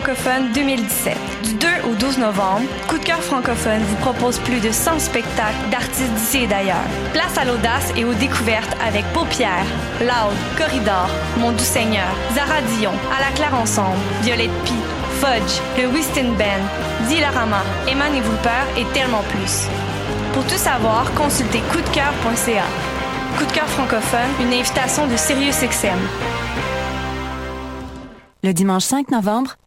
francophone 2017. Du 2 au 12 novembre, Coup de cœur francophone vous propose plus de 100 spectacles d'artistes d'ici et d'ailleurs. Place à l'audace et aux découvertes avec Paupières, Loud, Corridor, Mon Doux Seigneur, Zara Dion, À la Claire Ensemble, Violette Pie, Fudge, le Whiston Band, Dilarama, Eman et Peur et tellement plus. Pour tout savoir, consultez coupdecoeur.ca. Coup de cœur francophone, une invitation de SiriusXM. Le dimanche 5 novembre,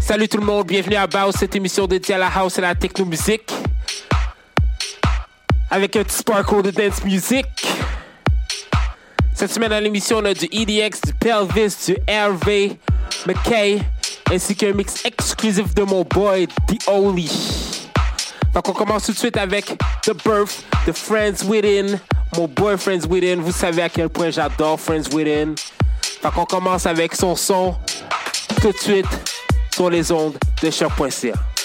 Salut tout le monde, bienvenue à Baus, cette émission dédiée à la house et à la techno-musique. Avec un petit sparkle de dance music. Cette semaine à l'émission, on a du EDX, du Pelvis, du Hervé, McKay, ainsi qu'un mix exclusif de mon boy, The Only. Donc on commence tout de suite avec The Birth de Friends Within. Mon boy Friends Within, vous savez à quel point j'adore Friends Within. Donc on commence avec son son tout de suite sur les ondes de choc.ca.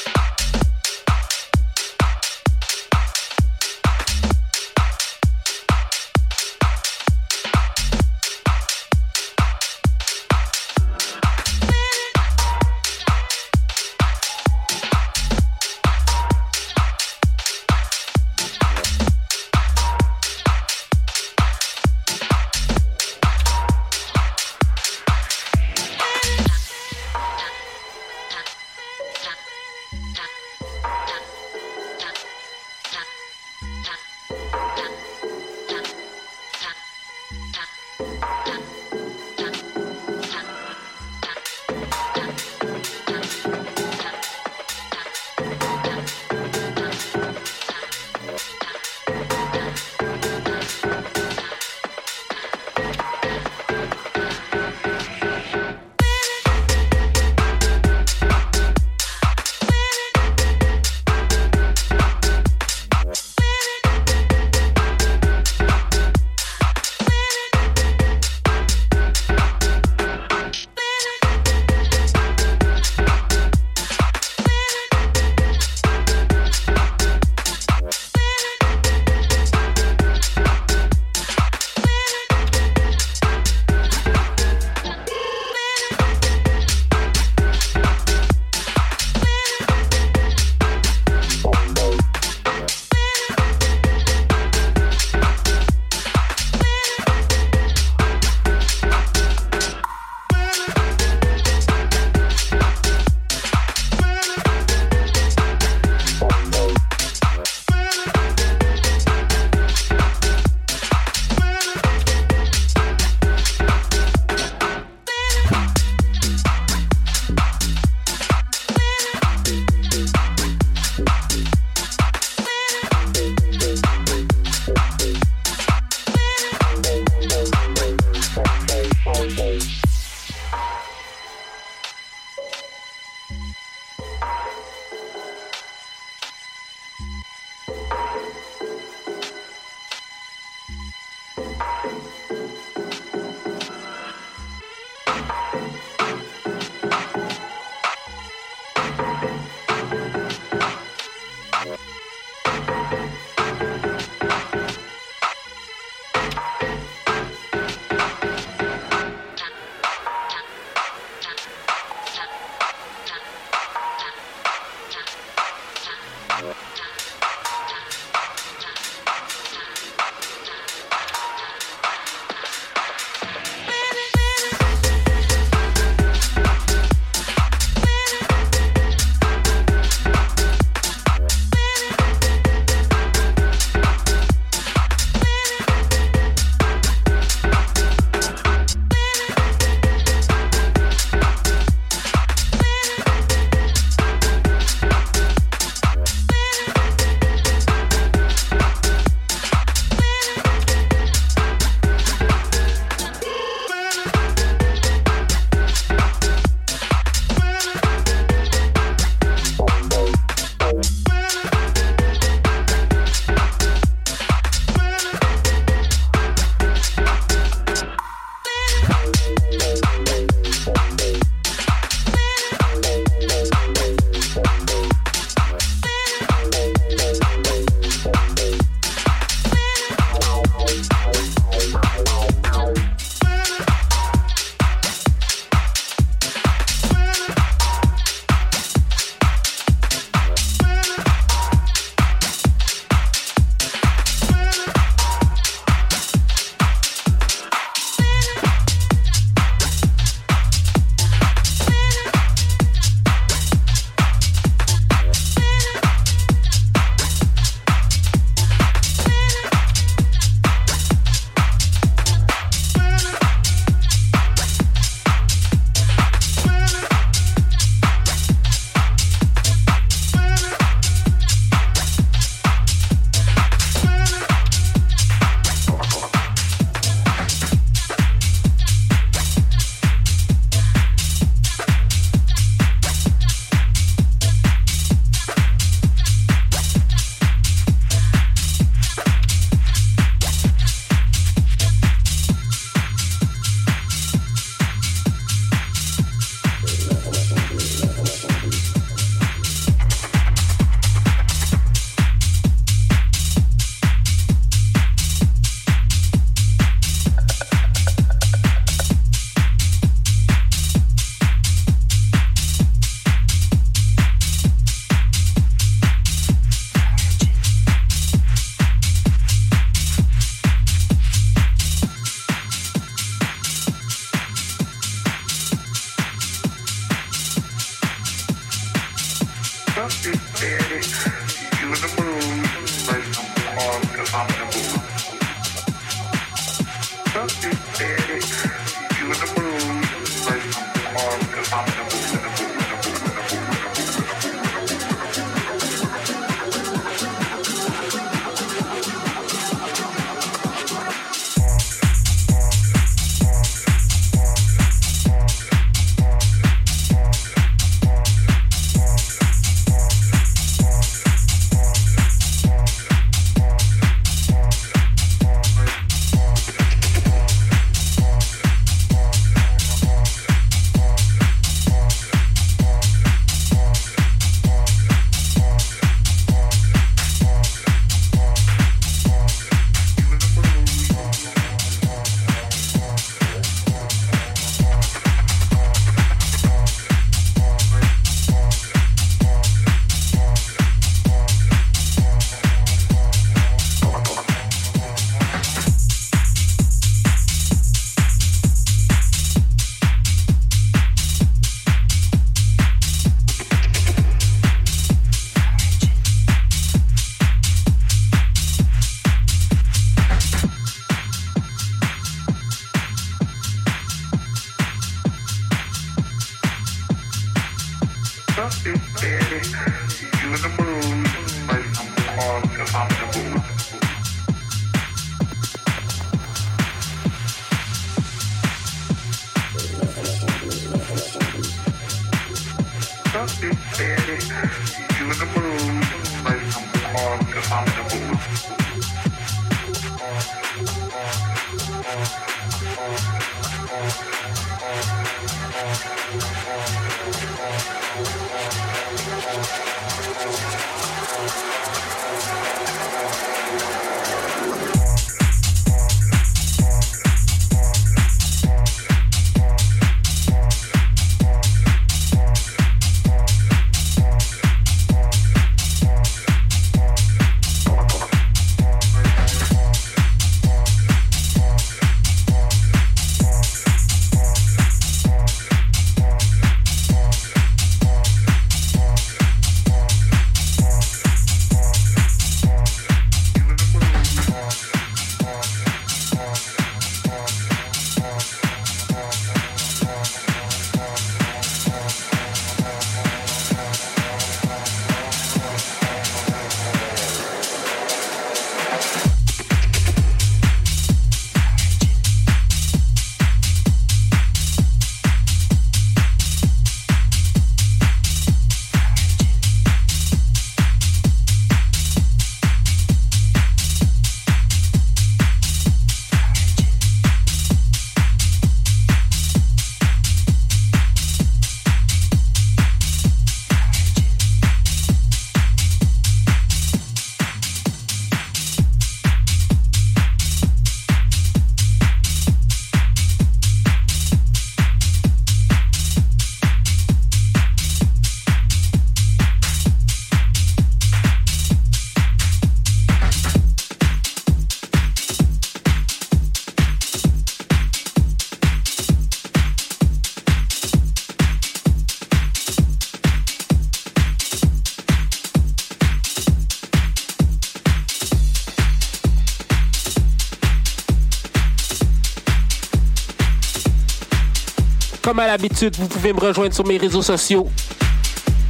vous pouvez me rejoindre sur mes réseaux sociaux.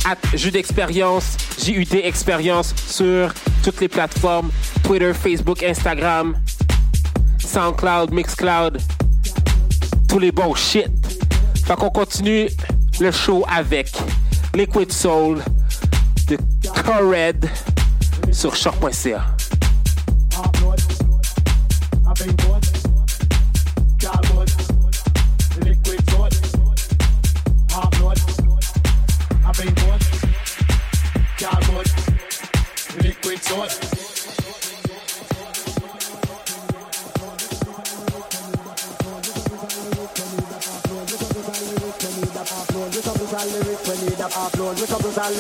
At Jus d'expérience, JUT Expérience sur toutes les plateformes Twitter, Facebook, Instagram, SoundCloud, Mixcloud, tous les bons shit. Fait qu'on continue le show avec Liquid Soul de Cored sur choc.ca.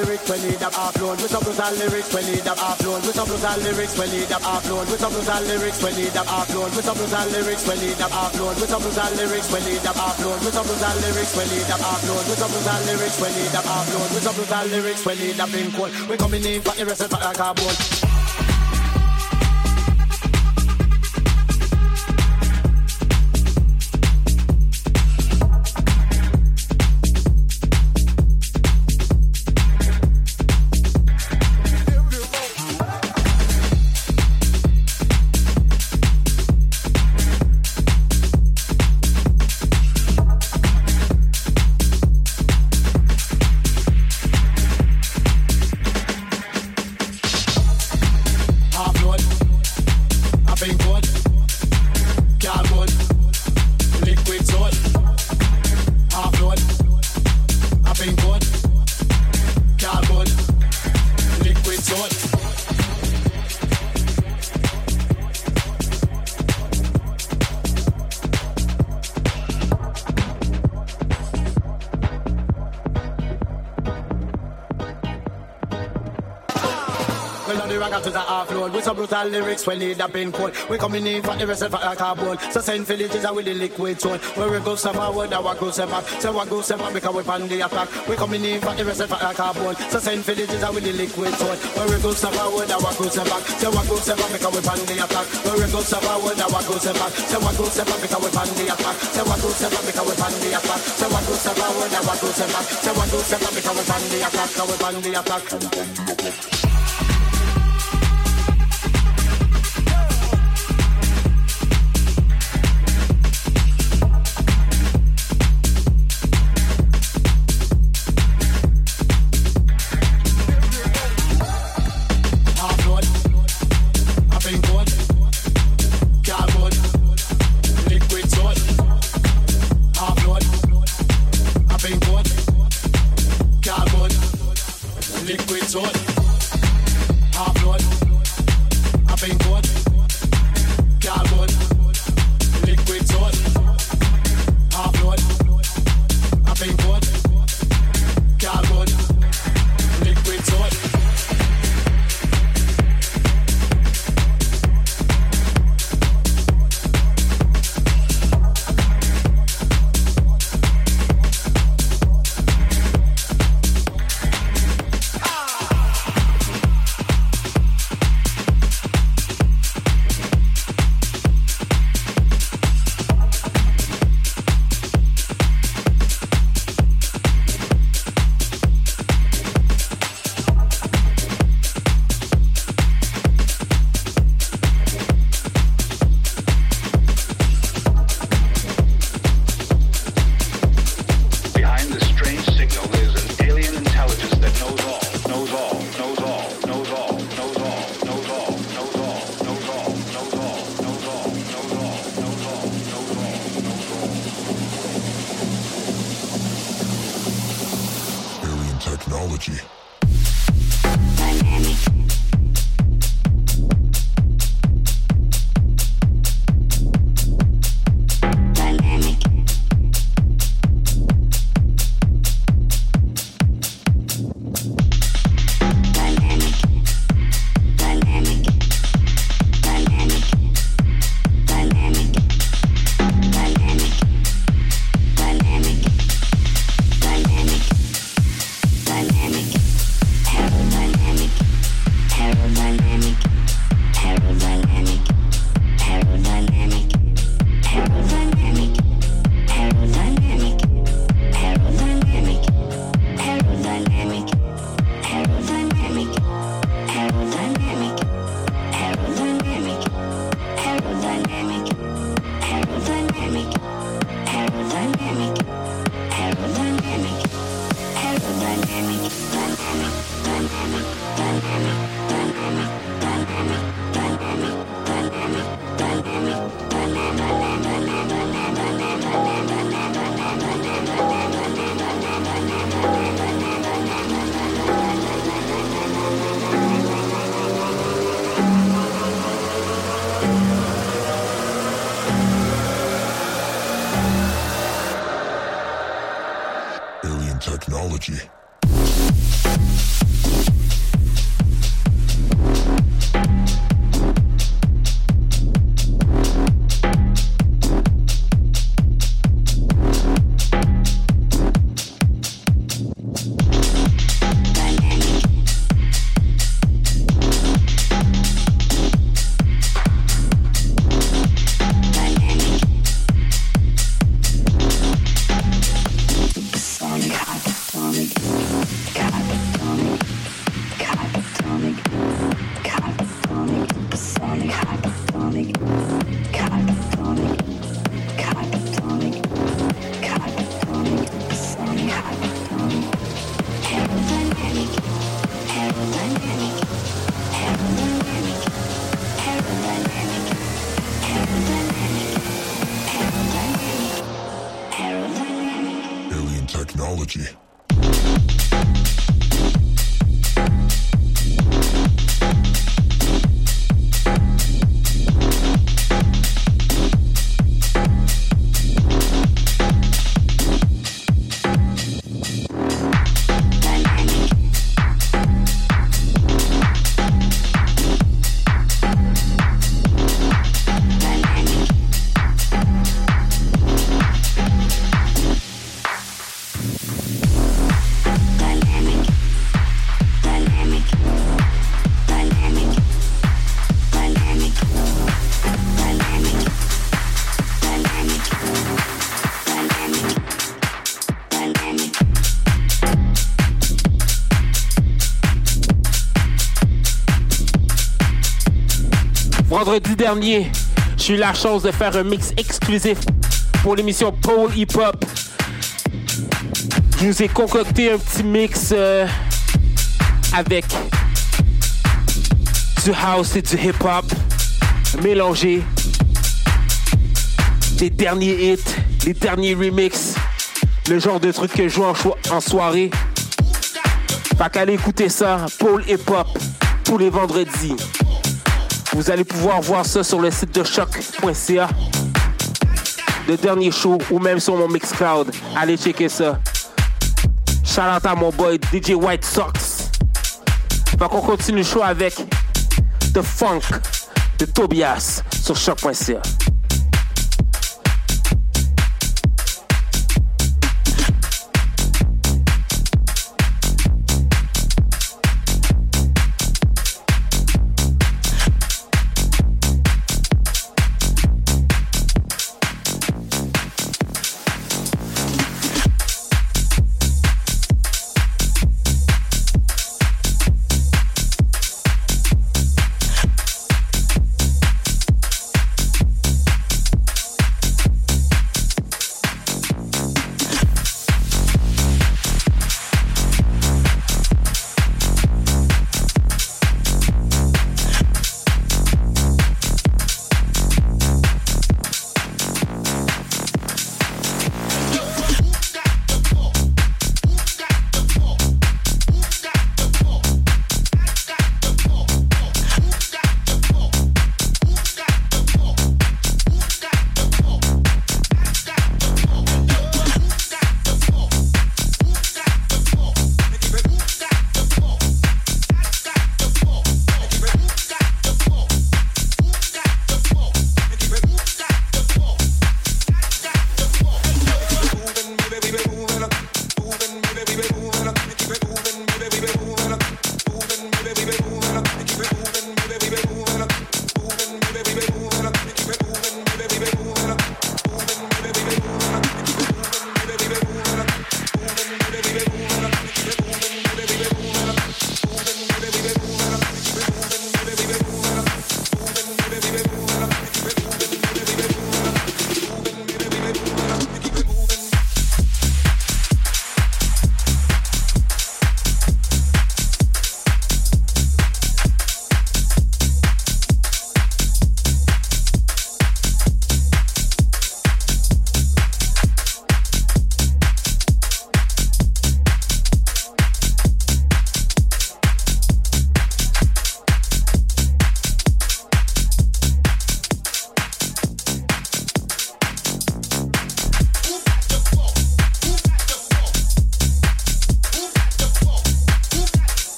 lyrics we need up upload. With some brutal lyrics we need up upload. With some brutal lyrics we need up upload. With some brutal lyrics we need up upload. With some brutal lyrics we need up upload. With some brutal lyrics we need up upload. With some brutal lyrics we need up upload. With some brutal lyrics we need up upload. With some brutal lyrics we need up in cold we coming in for the rest of the carbon brutal lyrics when need a pin code. We coming in for the rest of our carbon. So send villages with the liquid tone. Where we go some forward, our go some back. So what go some back because we pan the attack. We coming in for the rest of our carbon. So send villages with the liquid tone. Where we go some forward, our go some back. So what go some back because we pan the attack. Where we go some forward, our go some back. So what go some back because we pan the attack. So what go some back because we pan the attack. So what go some forward, our go some back. So what go some back because we pan the attack. Because we pan the attack. technology. Vendredi dernier, j'ai eu la chance de faire un mix exclusif pour l'émission Pole Hip Hop. Je nous ai concocté un petit mix euh, avec du house et du hip hop mélangé. Les derniers hits, les derniers remixes, le genre de truc que je joue en, en soirée. Fait qu'allez écouter ça, Pole Hip Hop, tous les vendredis. Vous allez pouvoir voir ça sur le site de choc.ca. Le dernier show ou même sur mon Mixcloud. Allez checker ça. Shout out à mon boy DJ White Sox. Fait qu'on continue le show avec The Funk de Tobias sur choc.ca.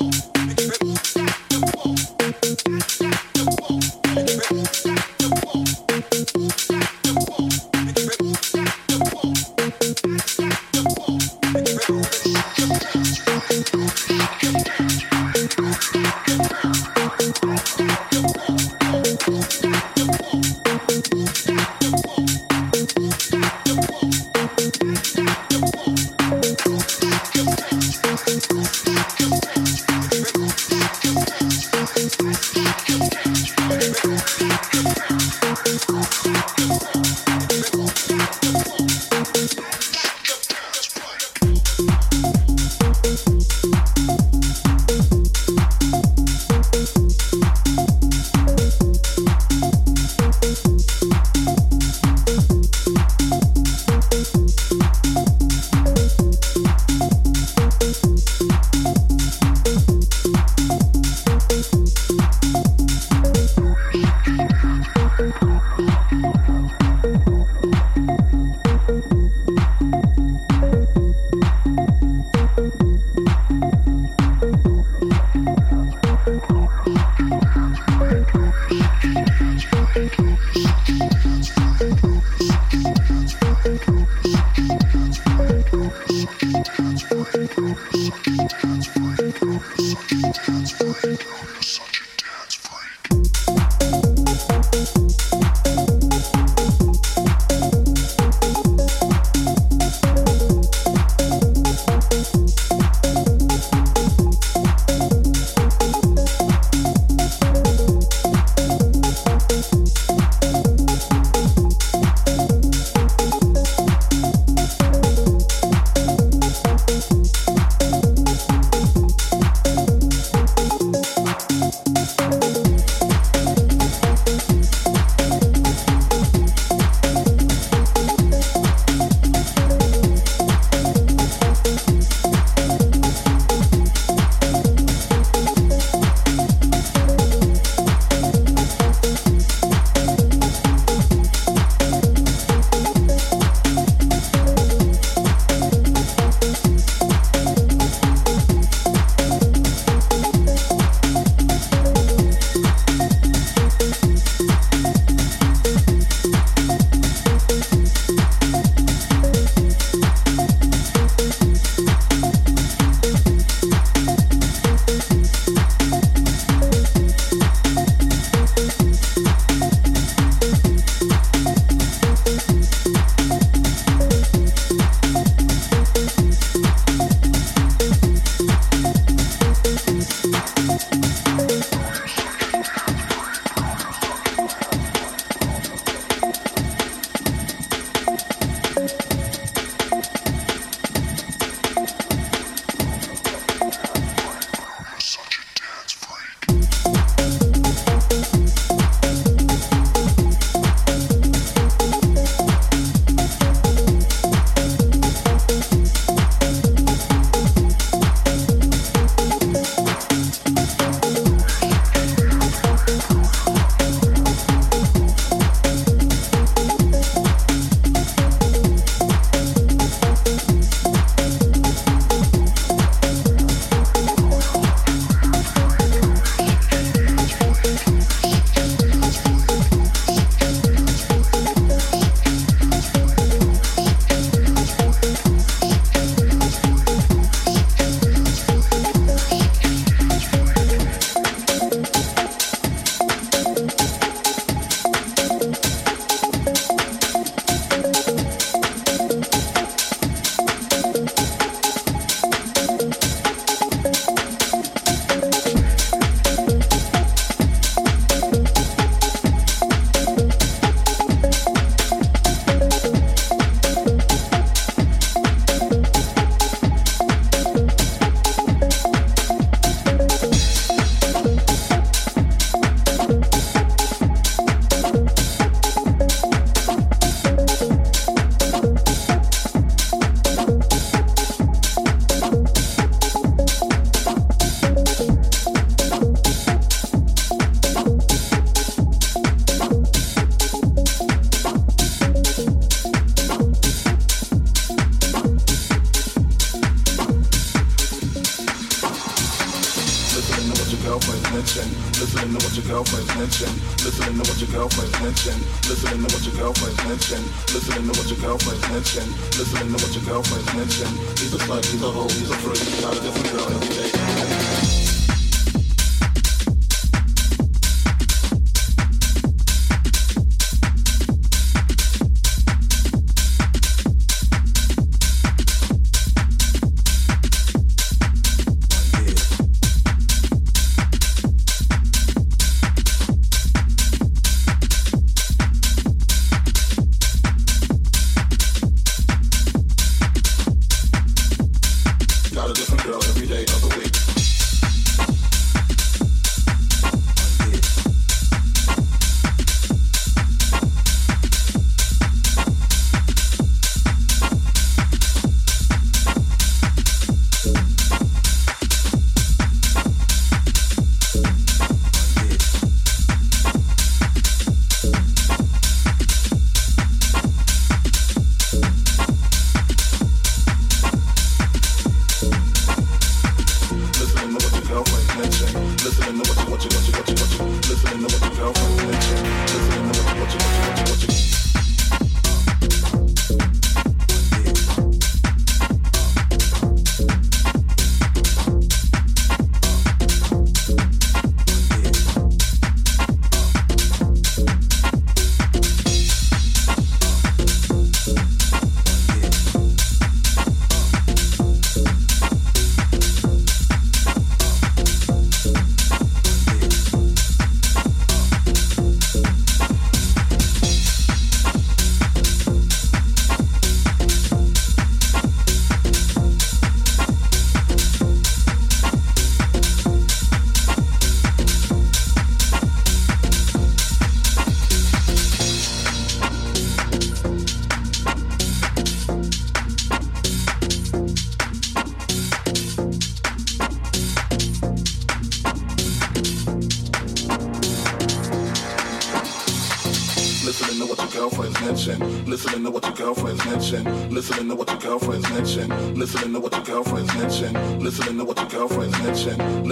on.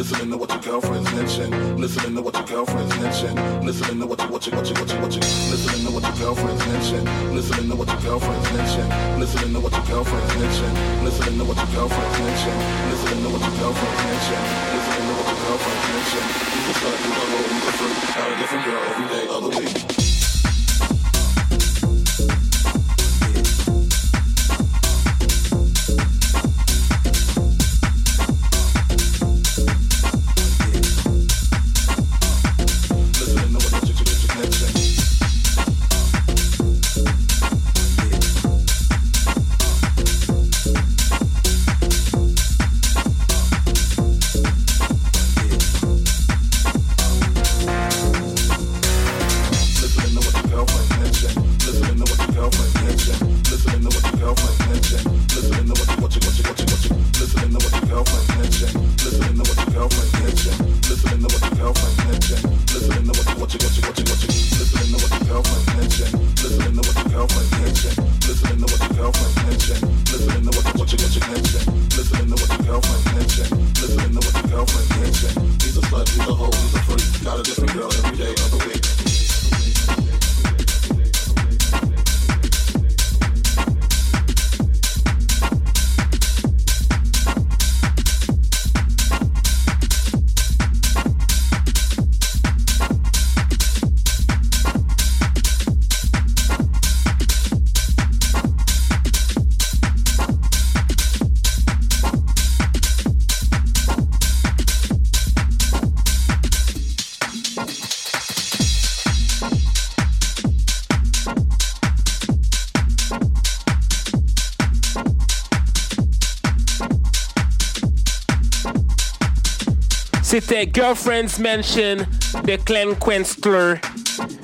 Listening to what your girlfriend's mention. Listening to what your girlfriend's mention. Listening to what you, what you, what you, what you, what you. Listening to what your girlfriend's mention. Listening to what your girlfriend's mention. Listening to what your girlfriend's mention. Listening to what your girlfriend's mention. Listening to what your girlfriend's mention. Listening to what your girlfriend's mention. You can start to love all different, out of different girl every day of the week. C'était Girlfriend's Mansion de Clem Quenstler.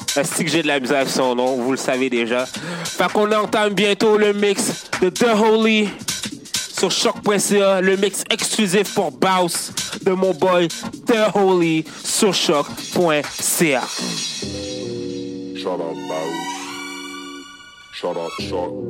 C'est que j'ai de la misère son nom, vous le savez déjà. Fait qu'on entame bientôt le mix de The Holy sur choc.ca, le mix exclusif pour Baus de mon boy The Holy sur choc.ca. Shout out Baus. Shout out Shock.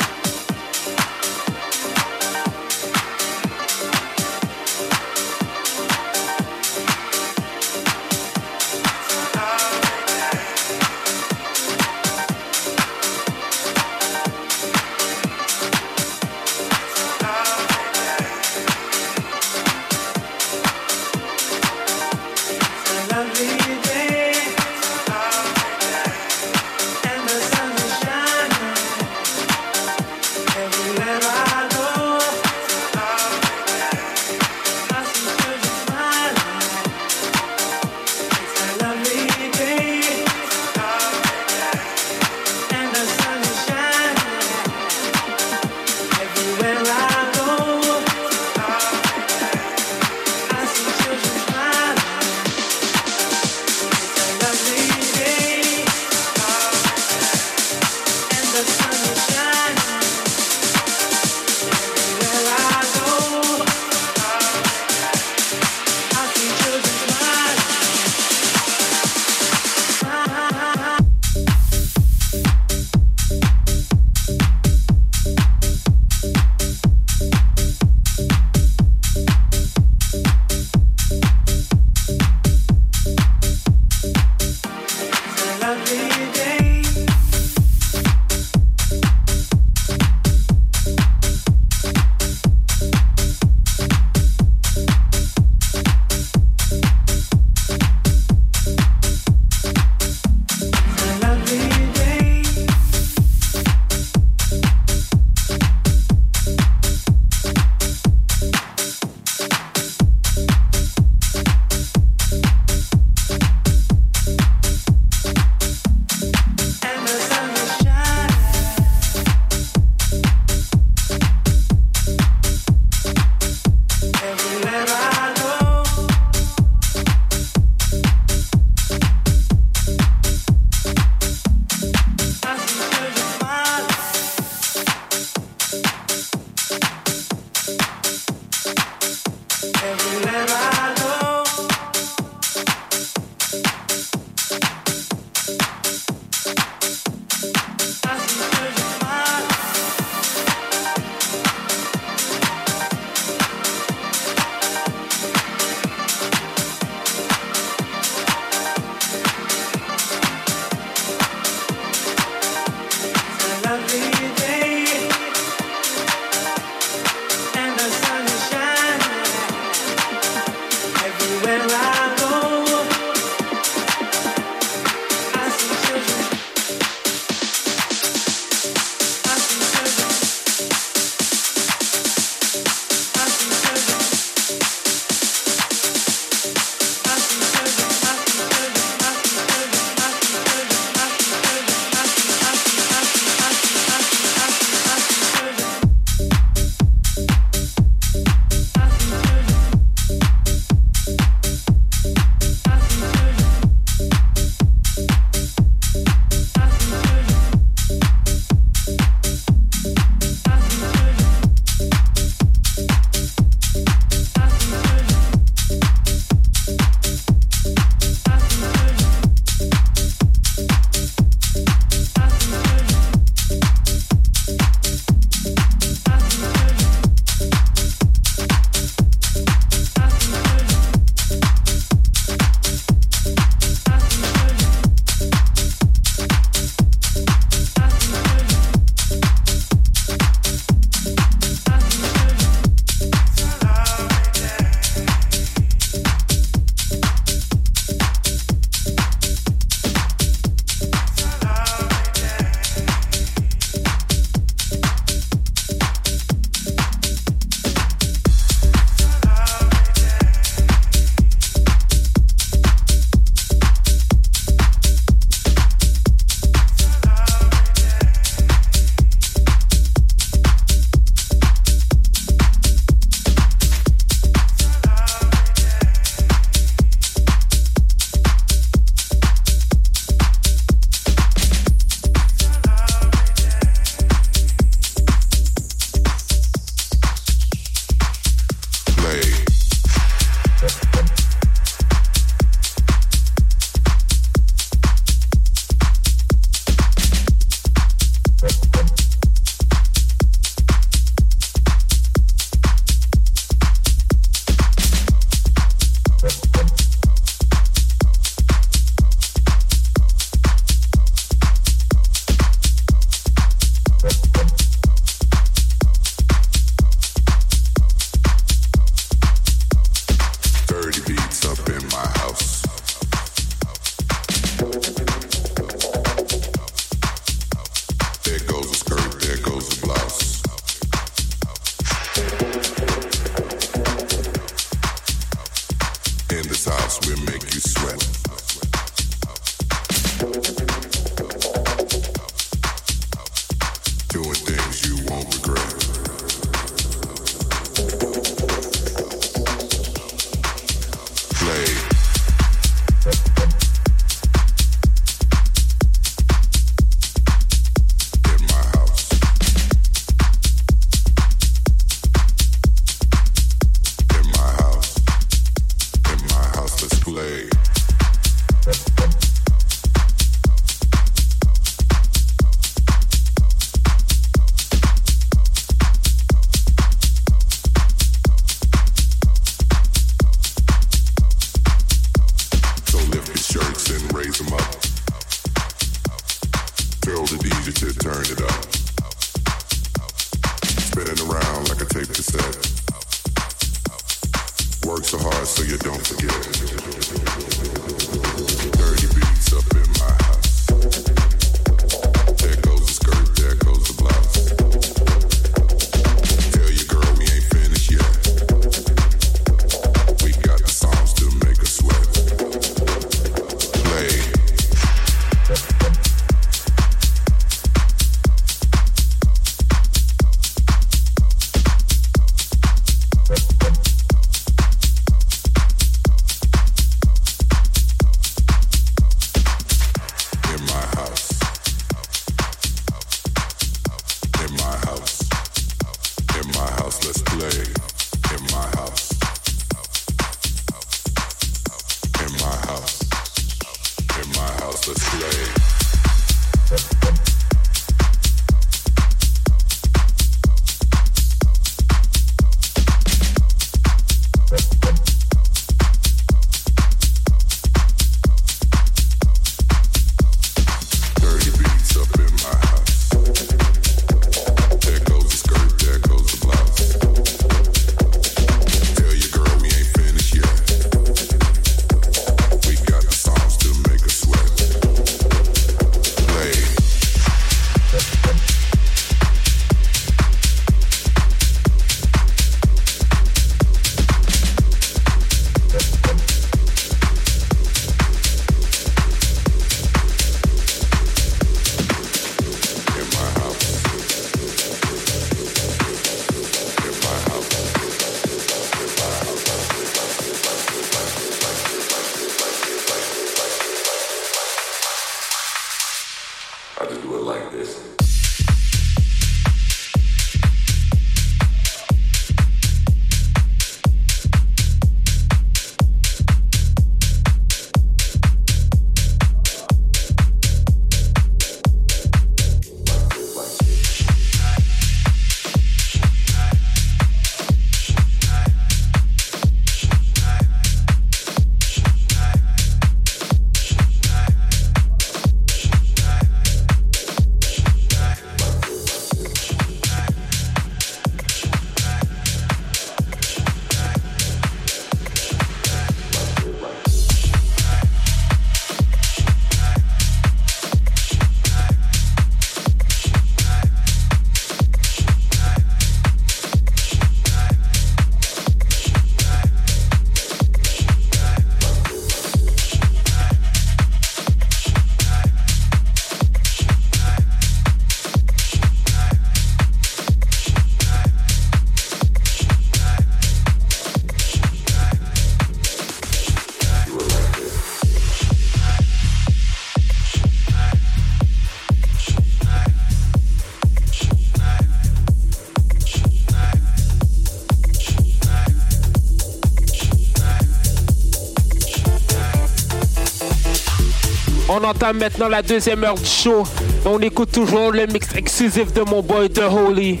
entame maintenant la deuxième heure du show. On écoute toujours le mix exclusif de mon boy The Holy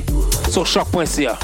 sur choc.ca.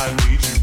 I need you.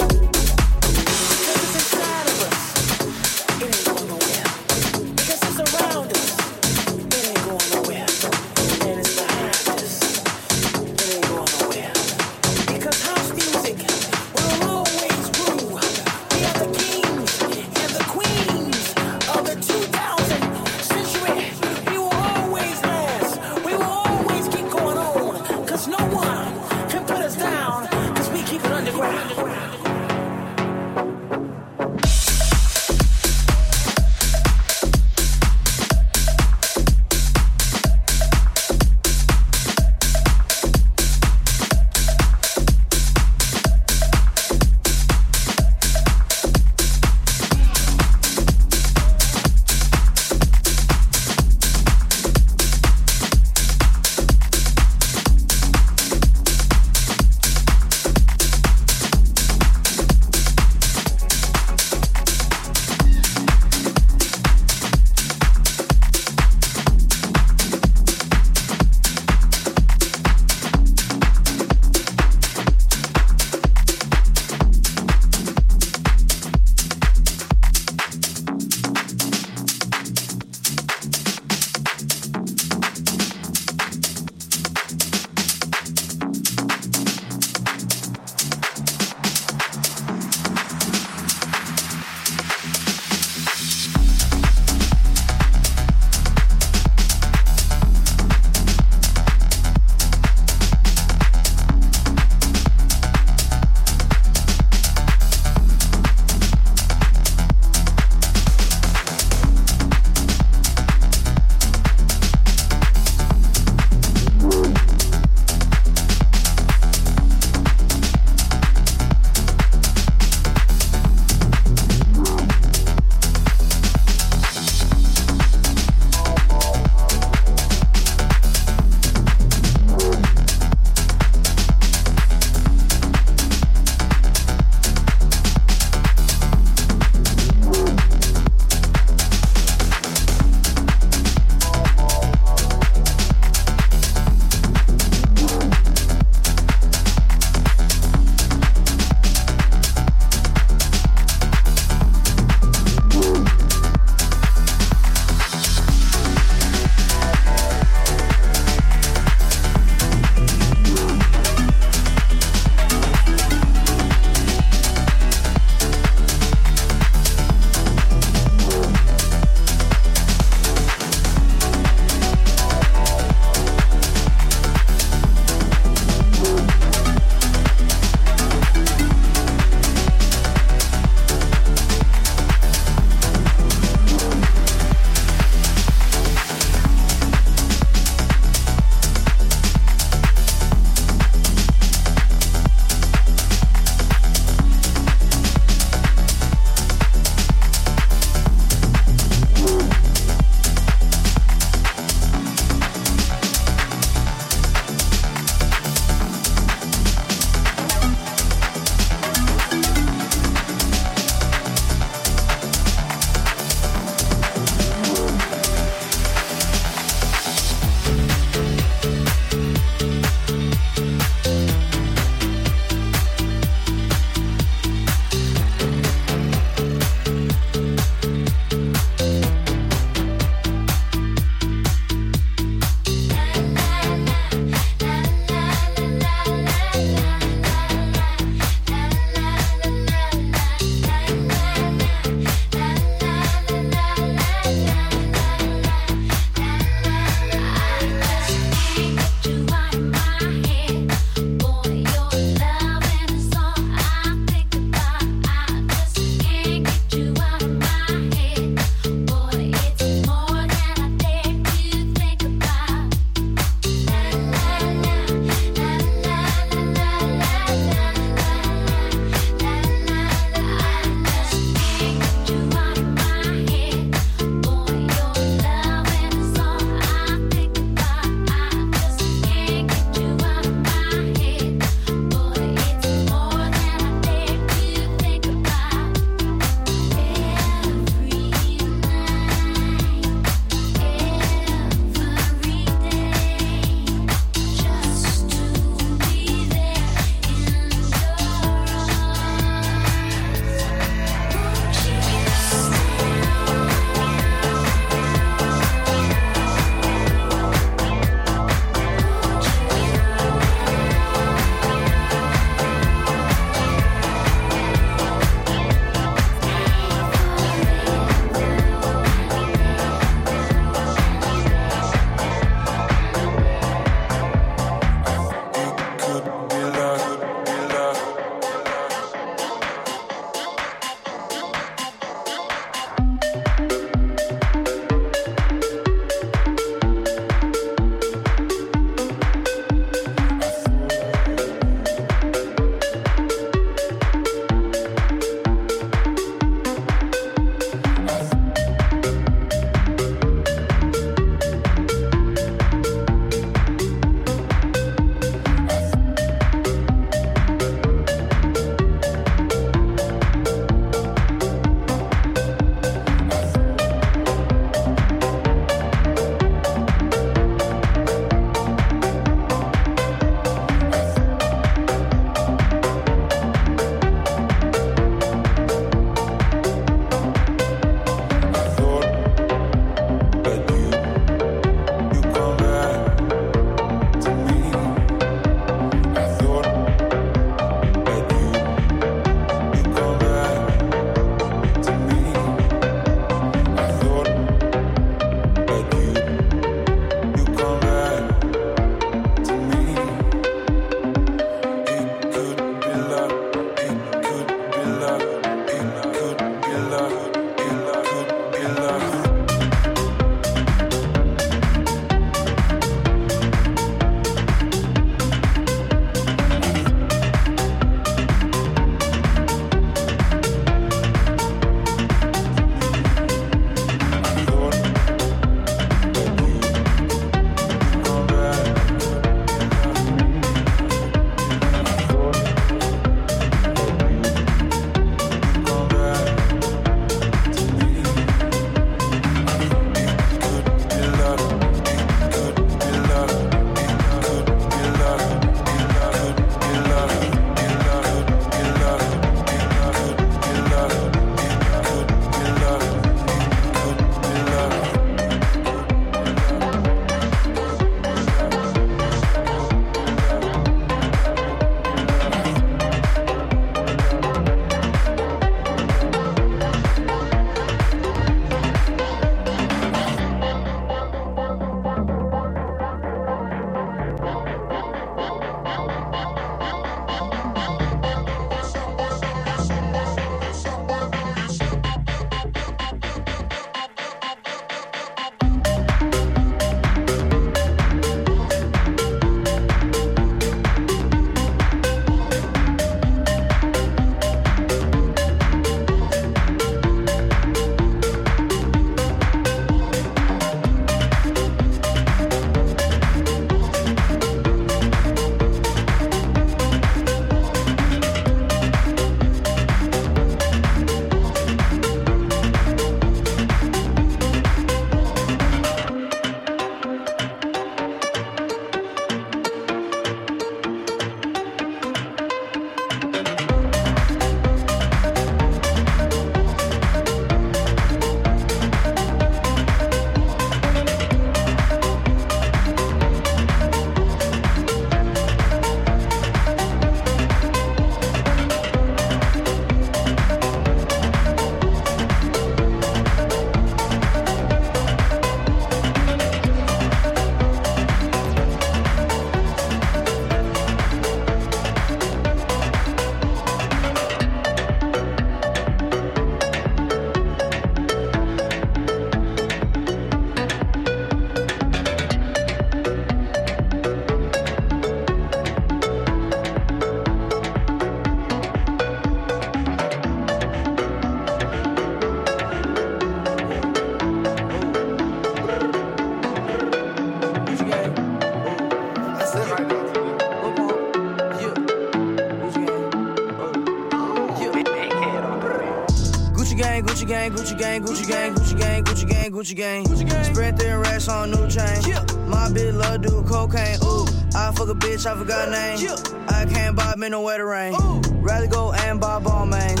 Gucci gang, Gucci gang, Gucci gang, Gucci gang, Gucci gang. Gucci gang. Spread thin racks on new chain. Yeah. My bitch love do cocaine. Ooh, I fuck a bitch, I forgot name. Yeah. I can't buy me no wetter rain. Ooh. Rather go and buy ball mains.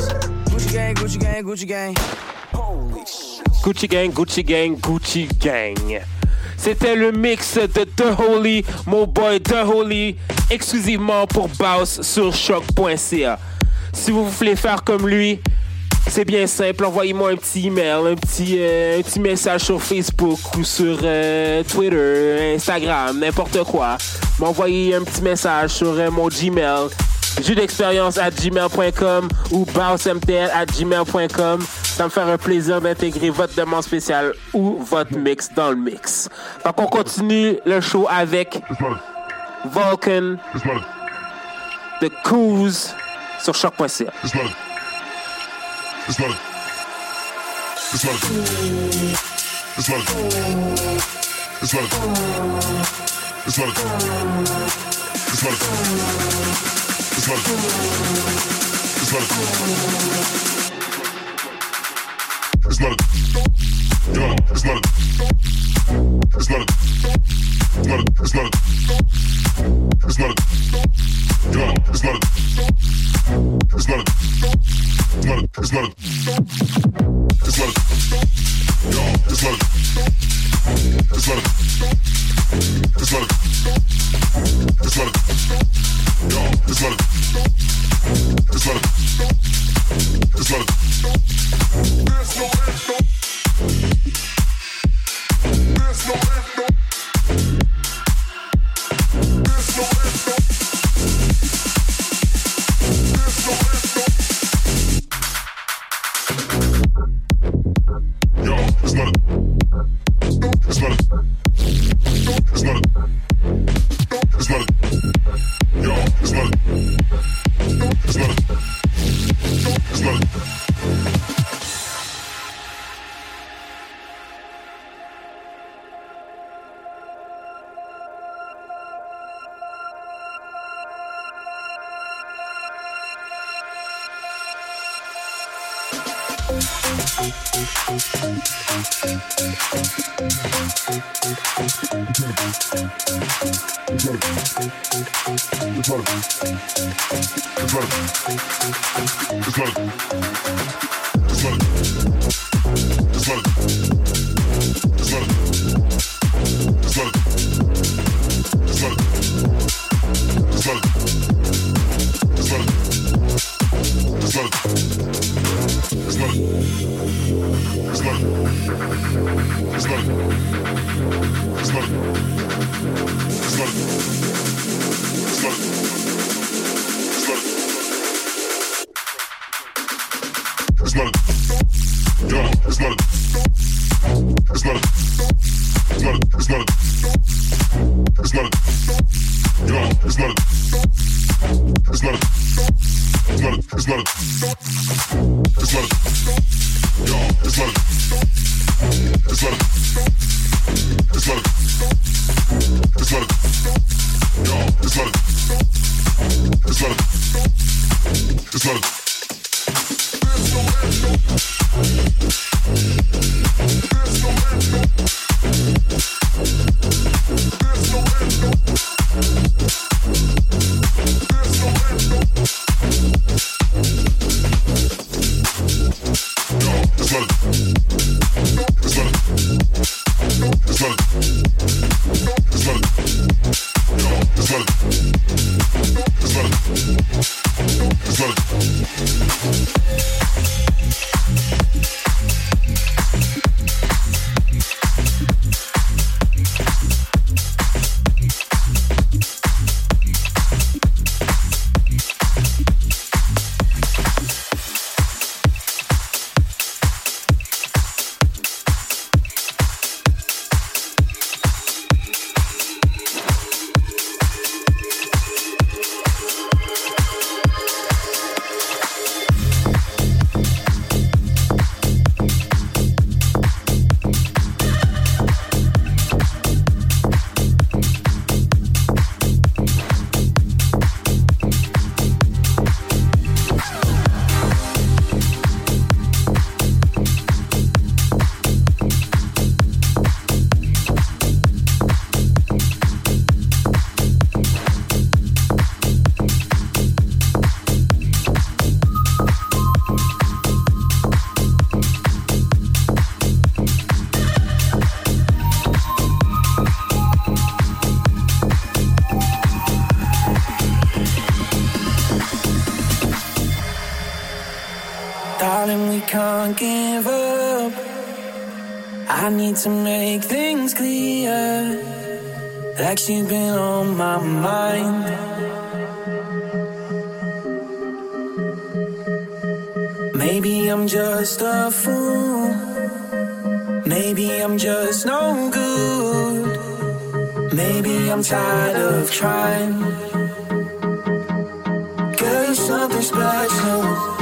Gucci gang, Gucci gang, Gucci gang. Holy shit. Gucci gang, Gucci gang, Gucci gang. C'était le mix de The Holy, mon boy The Holy, exclusivement pour Baus sur choc.ca. Si vous voulez faire comme lui, c'est bien simple. Envoyez-moi un petit email, un petit, euh, un petit message sur Facebook ou sur euh, Twitter, Instagram, n'importe quoi. M'envoyez un petit message sur euh, mon Gmail, jus d'expérience à gmail.com ou bounceMTL à gmail.com. Ça me ferait un plaisir d'intégrer votre demande spéciale ou votre mix dans le mix. Donc on continue le show avec Vulcan, The Coos sur choc.ca. It's not a. It's not a. It's not a. It's not a. It's not a. It's not a. It's not a. It's not a. It's not a. It's not a. It's not a. It's not a. It's not a. It's not a. need to make things clear. Like she's been on my mind. Maybe I'm just a fool. Maybe I'm just no good. Maybe I'm tired of trying. Girl, you're something special.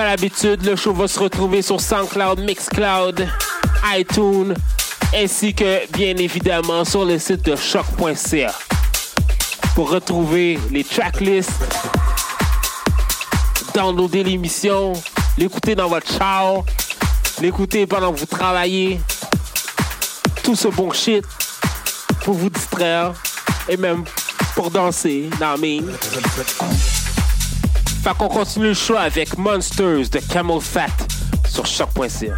À l'habitude, le show va se retrouver sur SoundCloud, Mixcloud, iTunes, ainsi que bien évidemment sur le site de choc.ca. Pour retrouver les tracklists, downloader l'émission, l'écouter dans votre char, l'écouter pendant que vous travaillez, tout ce bon shit pour vous distraire et même pour danser, dans Fait qu'on continue le show avec Monsters de Camel Fat sur choc.ca.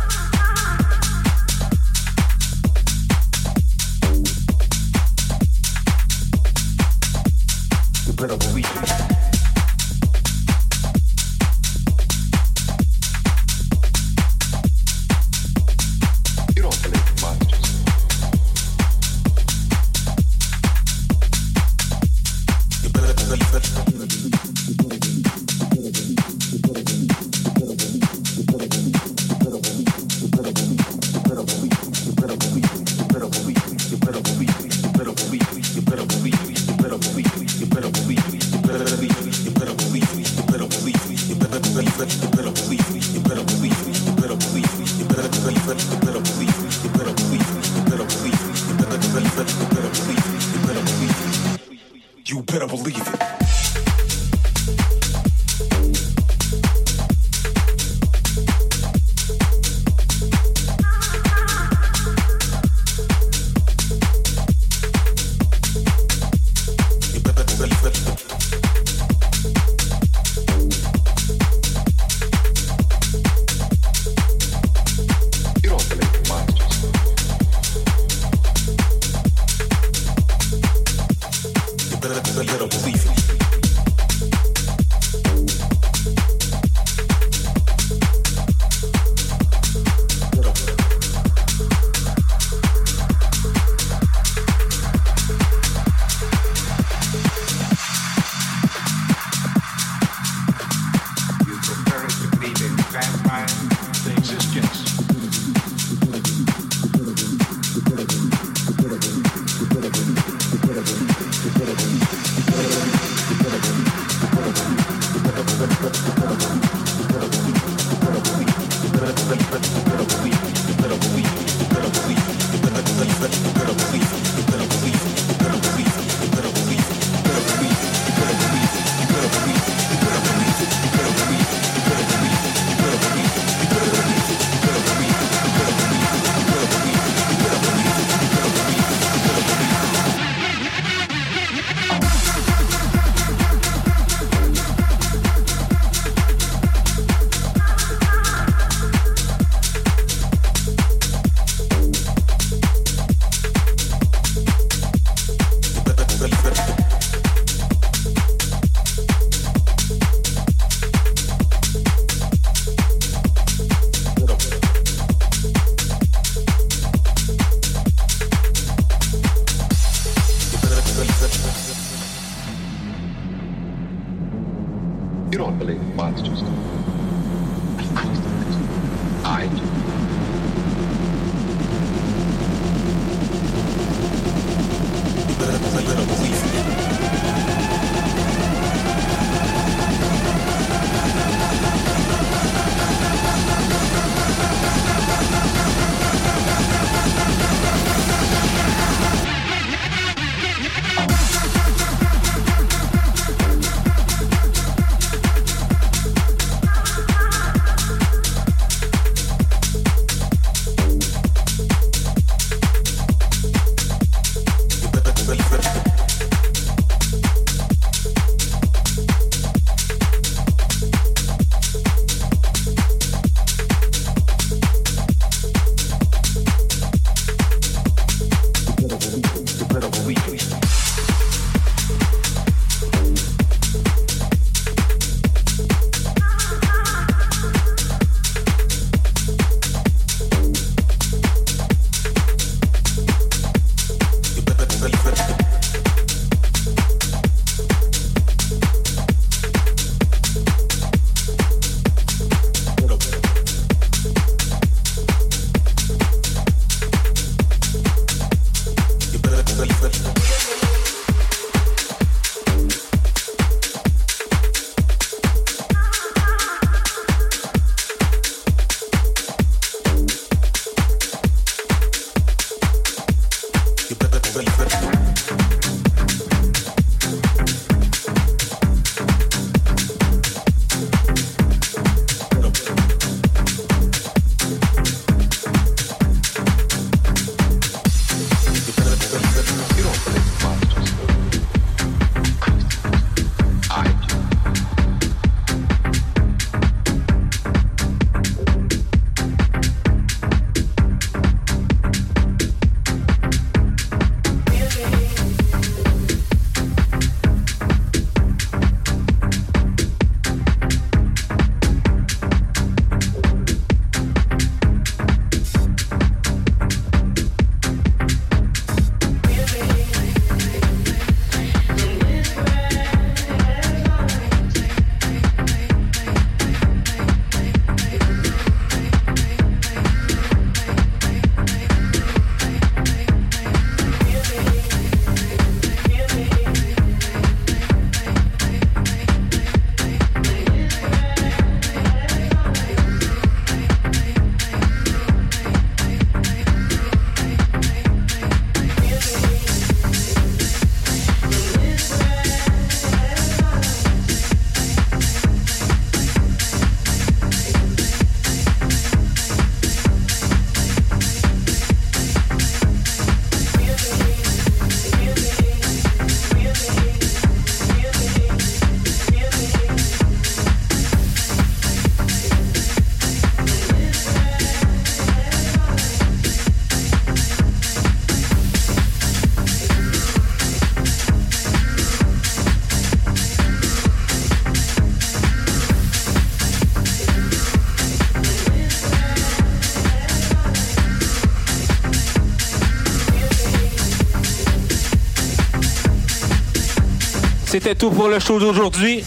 C'était tout pour le show d'aujourd'hui.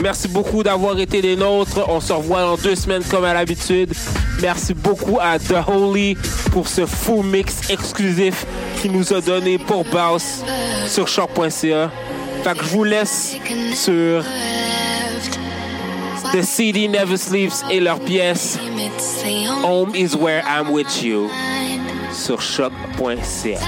Merci beaucoup d'avoir été les nôtres. On se revoit dans deux semaines comme à l'habitude. Merci beaucoup à The Holy pour ce full mix exclusif qu'il nous a donné pour Bass sur shop.ca. Je vous laisse sur The CD Never Sleeps et leur pièce Home is Where I'm With You sur shop.ca.